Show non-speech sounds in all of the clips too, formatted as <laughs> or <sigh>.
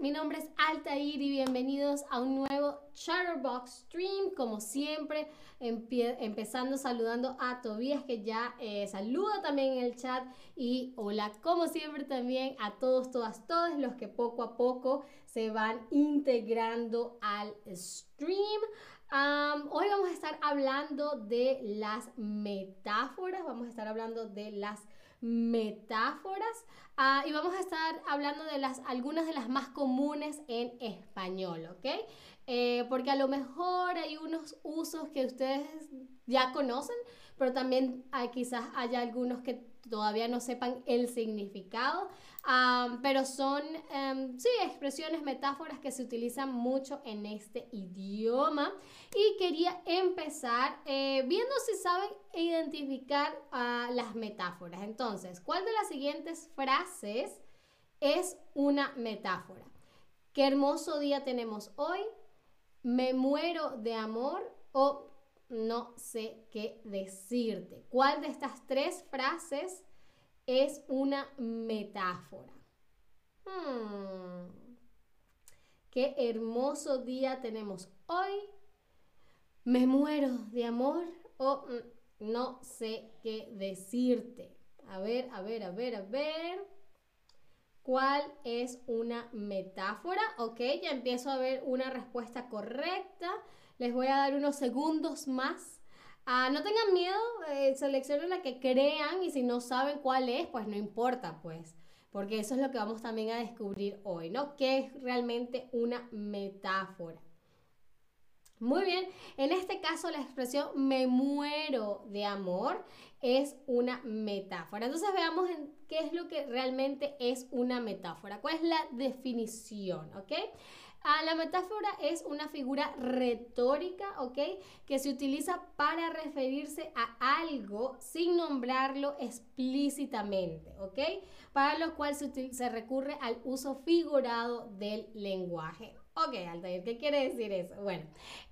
mi nombre es Altair y bienvenidos a un nuevo Chatterbox Stream. Como siempre, empezando saludando a Tobías que ya eh, saluda también en el chat y hola como siempre también a todos, todas, todos los que poco a poco se van integrando al stream. hoy vamos a estar hablando de las metáforas, vamos a estar hablando de las metáforas ah, y vamos a estar hablando de las, algunas de las más comunes en español, ¿ok? Eh, porque a lo mejor hay unos usos que ustedes ya conocen, pero también hay, quizás haya algunos que todavía no sepan el significado pero son, em, sí, expresiones, metáforas que se utilizan mucho en este idioma. Y quería empezar eh, viendo si saben identificar las metáforas. Entonces, ¿cuál de las siguientes frases es una metáfora? ¿Qué hermoso día tenemos hoy? ¿Me muero de amor? ¿O no sé qué decirte? ¿Cuál de estas tres frases es una metáfora. Hmm. Qué hermoso día tenemos hoy. Me muero de amor o mm, no sé qué decirte. A ver, a ver, a ver, a ver. ¿Cuál es una metáfora? Ok, ya empiezo a ver una respuesta correcta. Les voy a dar unos segundos más Ah, no tengan miedo, eh, seleccionen la que crean y si no saben cuál es, pues no importa, pues, porque eso es lo que vamos también a descubrir hoy, ¿no? ¿Qué es realmente una metáfora? Muy bien, en este caso la expresión me muero de amor es una metáfora. Entonces veamos qué es lo que realmente es una metáfora. ¿Cuál es la definición? ¿Ok? Ah, la metáfora es una figura retórica, ¿ok? Que se utiliza para referirse a algo sin nombrarlo explícitamente, ¿ok? Para lo cual se, recurre al uso figurado del lenguaje. Ok, Altair, ¿qué quiere decir eso? Bueno,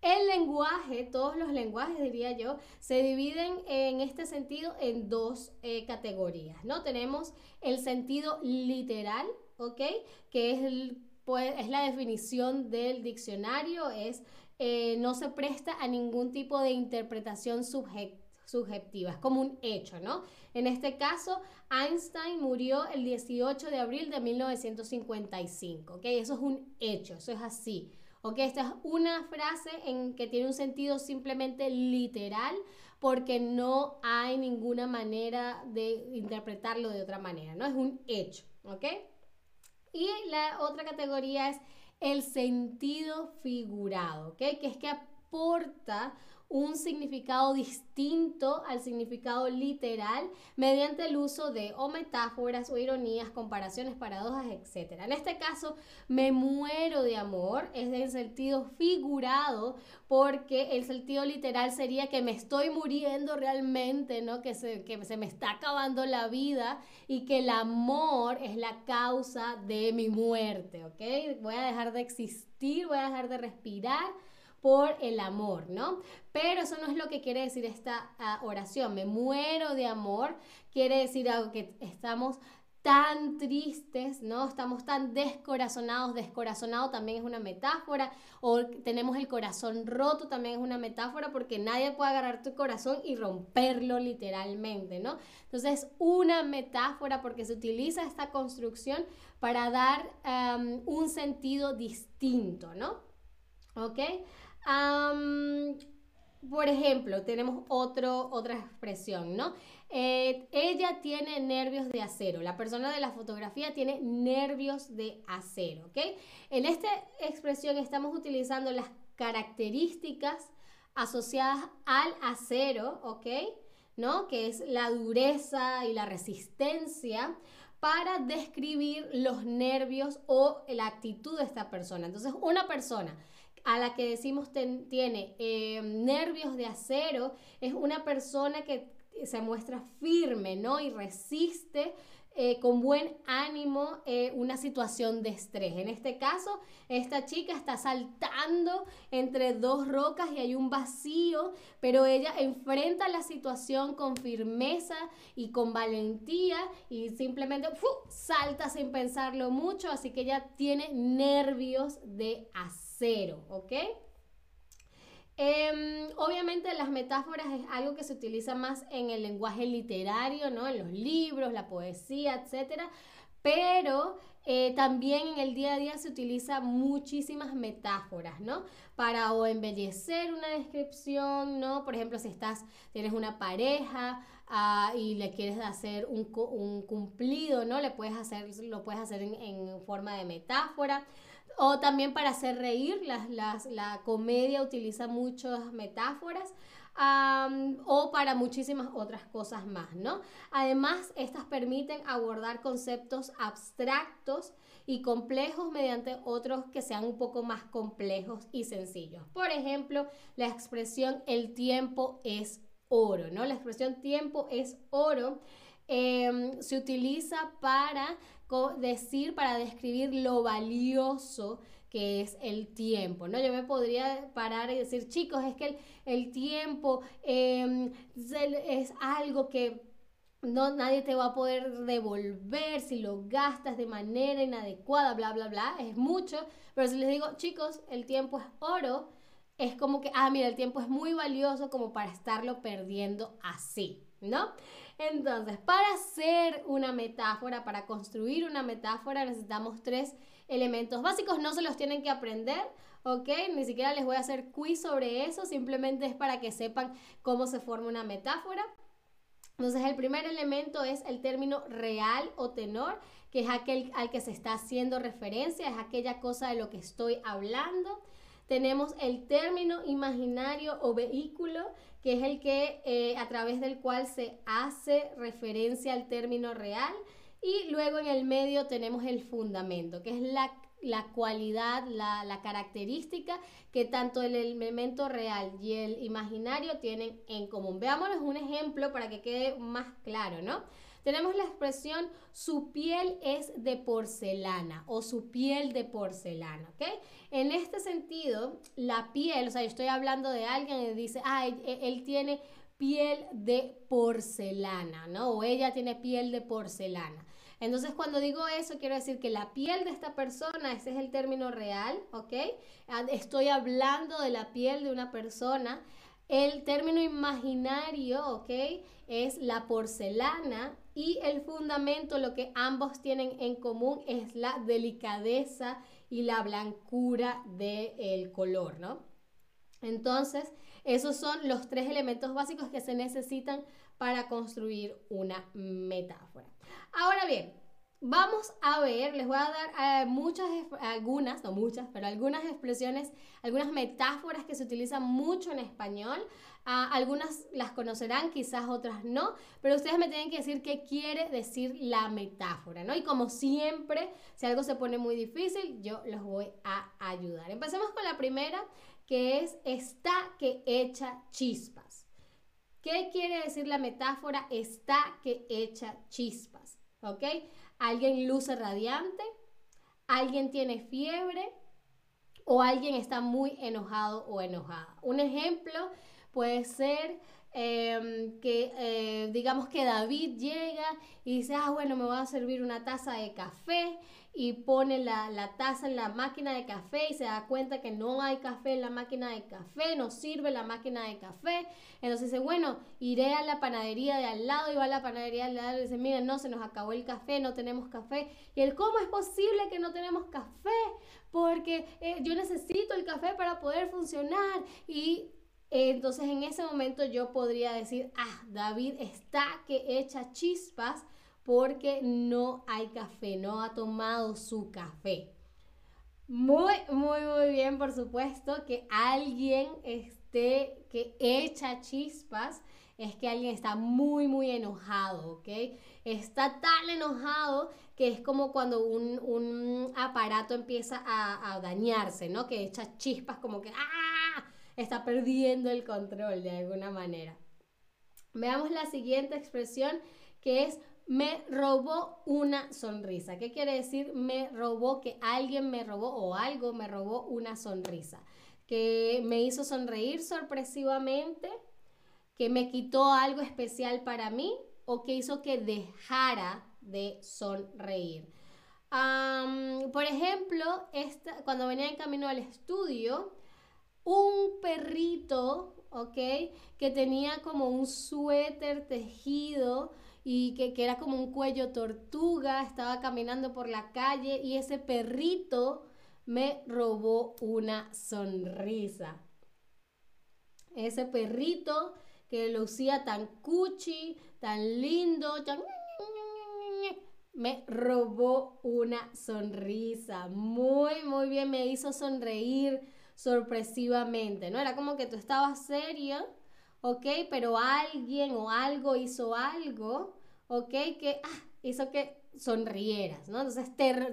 el lenguaje, todos los lenguajes diría yo, se dividen en este sentido en dos eh, categorías, ¿no? Tenemos el sentido literal, ¿ok? Que es el pues, es la definición del diccionario, es eh, no se presta a ningún tipo de interpretación subjetiva, es como un hecho, ¿no? En este caso, Einstein murió el 18 de abril de 1955, ¿ok? Eso es un hecho, eso es así. ¿ok? Esta es una frase en que tiene un sentido simplemente literal porque no hay ninguna manera de interpretarlo de otra manera, ¿no? Es un hecho, ¿ok? Y la otra categoría es el sentido figurado, ¿ok? Que es que aporta un significado distinto al significado literal mediante el uso de metáforas o ironías, comparaciones, paradojas, etc. En este caso, me muero de amor es del sentido figurado porque el sentido literal sería que me estoy muriendo realmente, ¿no? Que se, que se me está acabando la vida y que el amor es la causa de mi muerte, ¿ok? Voy a dejar de existir, voy a dejar de respirar por el amor, ¿no? Pero eso no es lo que quiere decir esta ah, oración. Me muero de amor quiere decir algo que estamos tan tristes, ¿no? Estamos tan descorazonados, descorazonado también es una metáfora, o tenemos el corazón roto también es una metáfora, porque nadie puede agarrar tu corazón y romperlo literalmente, ¿no? Entonces, una metáfora porque se utiliza esta construcción para dar un sentido distinto, ¿no? ¿Ok? Por ejemplo, tenemos otra expresión, ¿no? Eh, ella tiene nervios de acero. La persona de la fotografía tiene nervios de acero, ¿ok? En esta expresión estamos utilizando las características asociadas al acero, ¿ok? ¿No? Que es la dureza y la resistencia para describir los nervios o la actitud de esta persona. Entonces, una persona a la que decimos tiene eh, nervios de acero, es una persona que se muestra firme, ¿no? Y resiste eh, con buen ánimo eh, una situación de estrés. En este caso, esta chica está saltando entre dos rocas y hay un vacío, pero ella enfrenta la situación con firmeza y con valentía y simplemente salta sin pensarlo mucho, así que ella tiene nervios de acero, ¿ok? Em, obviamente las metáforas es algo que se utiliza más en el lenguaje literario, ¿no? En los libros, la poesía, etc. Pero eh, también en el día a día se utiliza muchísimas metáforas, ¿no? Para o embellecer una descripción, ¿no? Por ejemplo, si estás, tienes una pareja ah, y le quieres hacer un, cumplido, ¿no? Le puedes hacer, lo puedes hacer en forma de metáfora. O también para hacer reír, la comedia utiliza muchas metáforas. o para muchísimas otras cosas más, ¿no? Además, estas permiten abordar conceptos abstractos y complejos mediante otros que sean un poco más complejos y sencillos. Por ejemplo, la expresión el tiempo es oro, ¿no? La expresión tiempo es oro em, se utiliza para decir para describir lo valioso que es el tiempo, ¿no? Yo me podría parar y decir, chicos, es que el, tiempo em, es algo que no, nadie te va a poder devolver si lo gastas de manera inadecuada, bla, bla, bla, es mucho, pero si les digo, chicos, el tiempo es oro, es como que, ah, mira, el tiempo es muy valioso como para estarlo perdiendo así, ¿no? Entonces, para hacer una metáfora, para construir una metáfora, necesitamos tres elementos básicos. No se los tienen que aprender, ¿ok? Ni siquiera les voy a hacer quiz sobre eso, simplemente es para que sepan cómo se forma una metáfora. Entonces, el primer elemento es el término real o tenor, que es aquel al que se está haciendo referencia, es aquella cosa de lo que estoy hablando. Tenemos el término imaginario o vehículo, que es el que eh, a través del cual se hace referencia al término real. Y luego en el medio tenemos el fundamento, que es la, cualidad, la, la, característica que tanto el elemento real y el imaginario tienen en común. Veámosles un ejemplo para que quede más claro, ¿no? Tenemos la expresión su piel es de porcelana o su piel de porcelana, ¿ok? En este sentido, la piel, o sea, yo estoy hablando de alguien y dice, ah, él, tiene piel de porcelana, ¿no? O ella tiene piel de porcelana. Entonces, cuando digo eso, quiero decir que la piel de esta persona, ese es el término real, ¿ok? Ah, estoy hablando de la piel de una persona. El término imaginario, ¿ok? Es la porcelana y el fundamento, lo que ambos tienen en común es la delicadeza y la blancura del color, ¿no? Entonces, esos son los tres elementos básicos que se necesitan para construir una metáfora. Ahora bien, Vamos a ver, les voy a dar eh, muchas, algunas, no muchas, pero algunas expresiones, algunas metáforas que se utilizan mucho en español. Ah, algunas las conocerán, quizás otras no, pero ustedes me tienen que decir qué quiere decir la metáfora, ¿no? Y como siempre, si algo se pone muy difícil, yo los voy a ayudar. Empecemos con la primera, que es está que echa chispas. ¿Qué quiere decir la metáfora está que echa chispas? ¿Ok? Alguien luce radiante, alguien tiene fiebre o alguien está muy enojado o enojada. Un ejemplo puede ser em, que eh, digamos que David llega y dice, ah, bueno, me voy a servir una taza de café y pone la, taza en la máquina de café y se da cuenta que no hay café en la máquina de café, no sirve la máquina de café. Entonces dice, bueno, iré a la panadería de al lado y va a la panadería de al lado y dice, miren, no, se nos acabó el café, no tenemos café. Y él, ¿cómo es posible que no tenemos café? Porque eh, yo necesito el café para poder funcionar. Y eh, entonces en ese momento yo podría decir, ah, David está que echa chispas porque no hay café, no ha tomado su café. Muy, muy, muy bien, por supuesto, que alguien esté, que echa chispas, es que alguien está muy, muy enojado, ¿ok? Está tan enojado que es como cuando un, aparato empieza a, a, dañarse, ¿no? Que echa chispas como que, ¡ah! Está perdiendo el control de alguna manera. Veamos la siguiente expresión que es me robó una sonrisa. ¿Qué quiere decir? Me robó, que alguien me robó o algo me robó una sonrisa. Que me hizo sonreír sorpresivamente, que me quitó algo especial para mí o que hizo que dejara de sonreír. por ejemplo, esta, cuando venía en camino al estudio, un perrito. Que tenía como un suéter tejido y que, que, era como un cuello tortuga, estaba caminando por la calle y ese perrito me robó una sonrisa. Ese perrito que lucía tan cuchi, tan lindo, me robó una sonrisa. Muy, muy bien, me hizo sonreír sorpresivamente, ¿no? Era como que tú estabas seria, ¿ok? Pero alguien o algo hizo algo, ¿ok? Que ah, hizo que sonrieras, ¿no? Entonces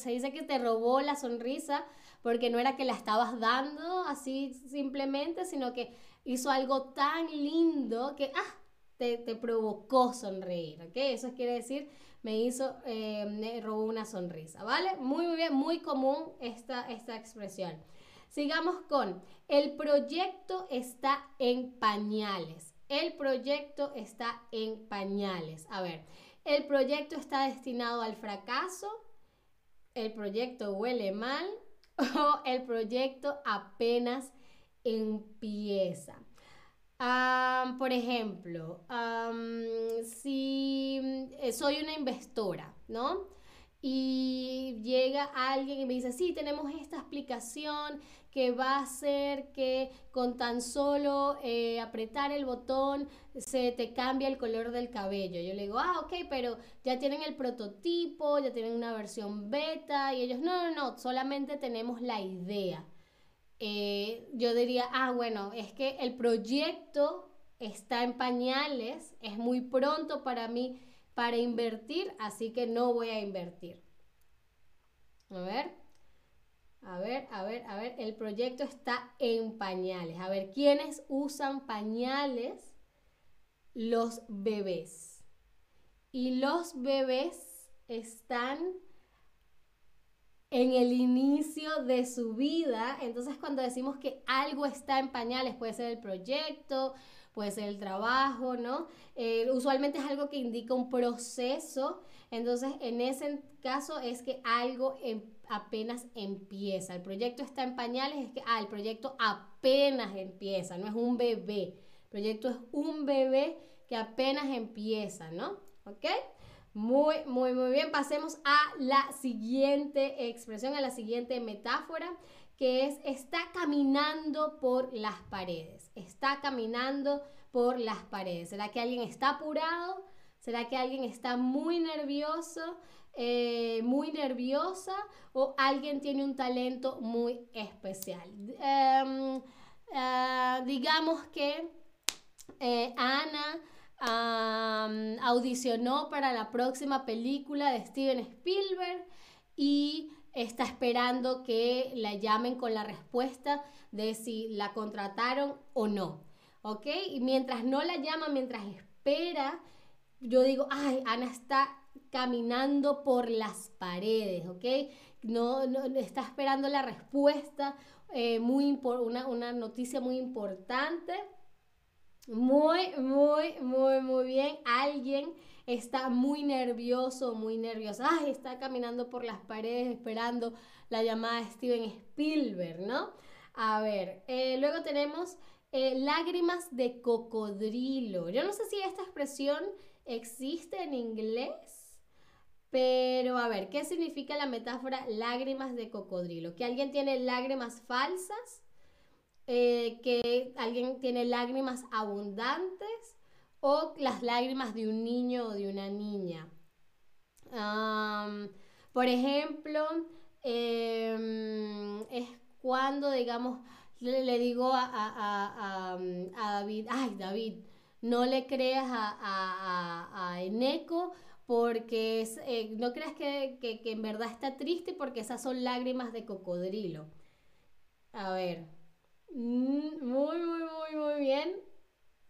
se dice que te robó la sonrisa porque no era que la estabas dando así simplemente, sino que hizo algo tan lindo que ah, te, provocó sonreír, ¿ok? Eso quiere decir, me hizo, eh, me robó una sonrisa, ¿vale? Muy, muy bien, muy común esta, esta expresión. Sigamos con, el proyecto está en pañales. El proyecto está en pañales. A ver, el proyecto está destinado al fracaso, el proyecto huele mal <laughs> o el proyecto apenas empieza. por ejemplo, si eh, soy una investora, ¿no? Y llega alguien y me dice, sí, tenemos esta explicación que va a hacer que con tan solo eh, apretar el botón se te cambia el color del cabello. Yo le digo, ah, ok, pero ya tienen el prototipo, ya tienen una versión beta y ellos, no, no, no, solamente tenemos la idea. Eh, yo diría, ah, bueno, es que el proyecto está en pañales, es muy pronto para mí para invertir, así que no voy a invertir. A ver. A ver, a ver, a ver, el proyecto está en pañales. A ver, ¿quiénes usan pañales? Los bebés. Y los bebés están en el inicio de su vida. Entonces, cuando decimos que algo está en pañales, puede ser el proyecto, puede ser el trabajo, ¿no? Eh, usualmente es algo que indica un proceso. Entonces, en ese caso es que algo apenas empieza. El proyecto está en pañales, es que, ah, el proyecto apenas empieza, no es un bebé. El proyecto es un bebé que apenas empieza, ¿no? ¿Ok? Muy, muy, muy bien. Pasemos a la siguiente expresión, a la siguiente metáfora, que es está caminando por las paredes. Está caminando por las paredes. ¿Será que alguien está apurado? ¿Será que alguien está muy nervioso? Eh, muy nerviosa o alguien tiene un talento muy especial. Em, eh, digamos que eh, Ana audicionó para la próxima película de Steven Spielberg y está esperando que la llamen con la respuesta de si la contrataron o no. ¿Ok? Y mientras no la llama, mientras espera, yo digo, ay, Ana está caminando por las paredes, ¿ok? No, no está esperando la respuesta, eh, una, una noticia muy importante. Muy, muy, muy, muy bien. Alguien está muy nervioso, muy nervioso. Ay, está caminando por las paredes esperando la llamada de Steven Spielberg, ¿no? A ver, eh, luego tenemos eh, lágrimas de cocodrilo. Yo no sé si esta expresión existe en inglés. Pero a ver, ¿qué significa la metáfora lágrimas de cocodrilo? Que alguien tiene lágrimas falsas, eh, que alguien tiene lágrimas abundantes o las lágrimas de un niño o de una niña. por ejemplo, em, es cuando, digamos, le, digo a, a, David, ay David, no le creas a, a Eneco porque eh, no creas que, en verdad está triste porque esas son lágrimas de cocodrilo. A ver, mm, muy, muy, muy, muy bien,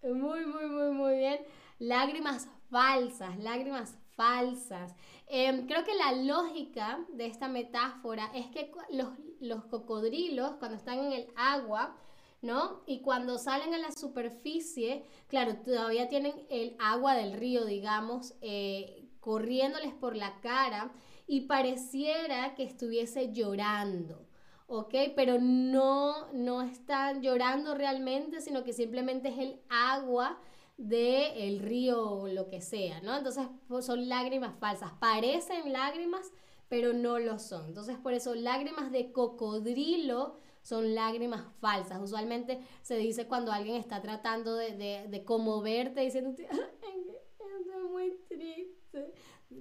muy, muy, muy, muy bien. Lágrimas falsas, lágrimas falsas. Em, creo que la lógica de esta metáfora es que los, los cocodrilos, cuando están en el agua, ¿no? Y cuando salen a la superficie, claro, todavía tienen el agua del río, digamos, eh, corriéndoles por la cara y pareciera que estuviese llorando. ¿Ok? Pero no, no están llorando realmente, sino que simplemente es el agua del río o lo que sea, ¿no? Entonces pues, son lágrimas falsas, parecen lágrimas, pero no lo son. Entonces por eso lágrimas de cocodrilo son lágrimas falsas. Usualmente se dice cuando alguien está tratando de, de, de conmoverte diciendo, <laughs> estoy muy triste.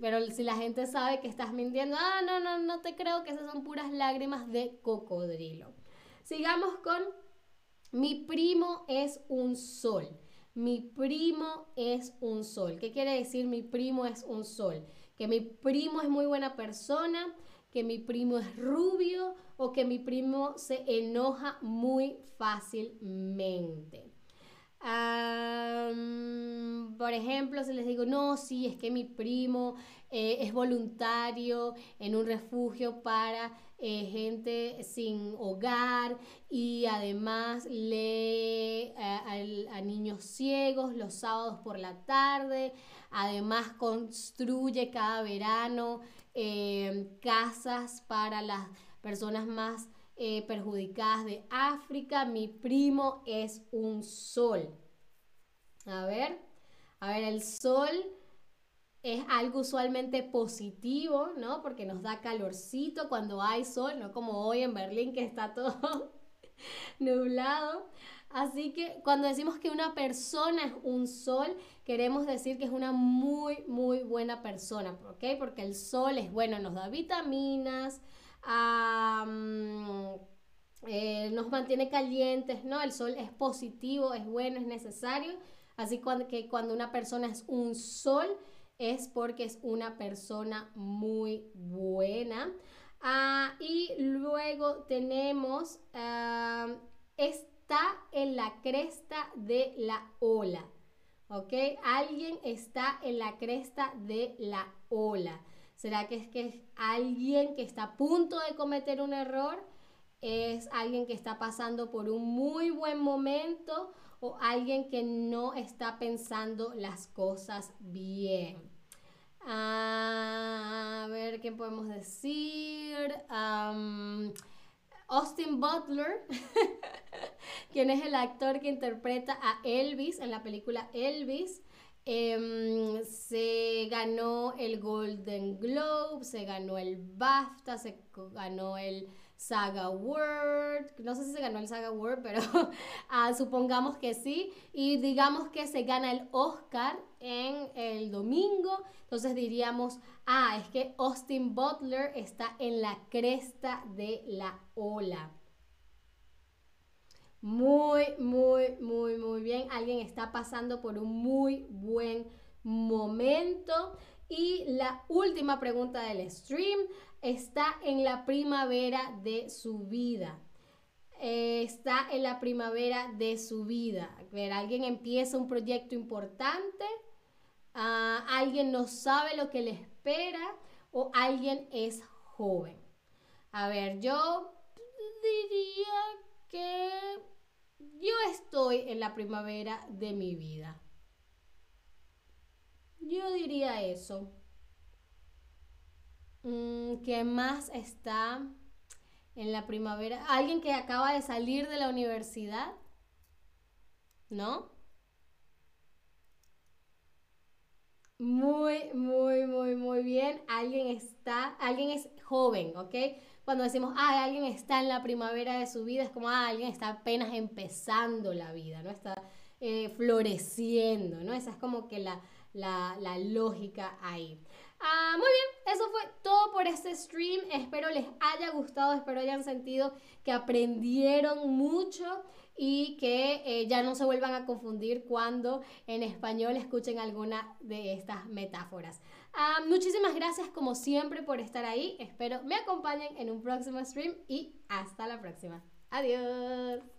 Pero si la gente sabe que estás mintiendo, ah, no, no, no te creo que esas son puras lágrimas de cocodrilo. Sigamos con mi primo es un sol. Mi primo es un sol. ¿Qué quiere decir mi primo es un sol? Que mi primo es muy buena persona, que mi primo es rubio o que mi primo se enoja muy fácilmente. Por ejemplo, si les digo, no, sí, es que mi primo eh, es voluntario en un refugio para eh, gente sin hogar y además lee eh, a niños ciegos los sábados por la tarde, además construye cada verano casas para las personas más eh, perjudicadas de África. Mi primo es un sol. A ver, a ver, el sol es algo usualmente positivo, ¿no? Porque nos da calorcito cuando hay sol, no como hoy en Berlín que está todo <laughs> nublado. Así que cuando decimos que una persona es un sol, queremos decir que es una muy, muy buena persona, ¿ok? Porque el sol es bueno, nos da vitaminas, eh, nos mantiene calientes, ¿no? El sol es positivo, es bueno, es necesario. Así que cuando una persona es un sol, es porque es una persona muy buena. Ah, y luego tenemos, está en la cresta de la ola. ¿Ok? Alguien está en la cresta de la ola. ¿Será que es que es alguien que está a punto de cometer un error? ¿Es alguien que está pasando por un muy buen momento? ¿O alguien que no está pensando las cosas bien? a ver qué podemos decir. Austin Butler, <laughs> quien es el actor que interpreta a Elvis en la película Elvis, Em, se ganó el Golden Globe, se ganó el BAFTA, se ganó el Saga Award, no sé si se ganó el Saga Award, pero <laughs> ah, supongamos que sí, y digamos que se gana el Oscar en el domingo, entonces diríamos, ah, es que Austin Butler está en la cresta de la ola. Muy, muy, muy, muy bien. Alguien está pasando por un muy buen momento. Y la última pregunta del stream está en la primavera de su vida. Eh, está en la primavera de su vida. ver, alguien empieza un proyecto importante, ah, alguien no sabe lo que le espera o alguien es joven. A ver, yo diría que yo estoy en la primavera de mi vida. Yo diría eso. Mm, ¿Qué más está en la primavera? ¿Alguien que acaba de salir de la universidad? ¿No? Muy, muy, muy, muy bien. Alguien está, alguien es joven, ¿ok? Cuando decimos, ah, alguien está en la primavera de su vida, es como, ah, alguien está apenas empezando la vida, ¿no? Está eh, floreciendo, ¿no? Esa es como que la, la, lógica ahí. Ah, muy bien, eso fue todo por este stream. Espero les haya gustado, espero hayan sentido que aprendieron mucho y que eh, ya no se vuelvan a confundir cuando en español escuchen alguna de estas metáforas. Ah, muchísimas gracias como siempre por estar ahí. Espero me acompañen en un próximo stream y hasta la próxima. Adiós.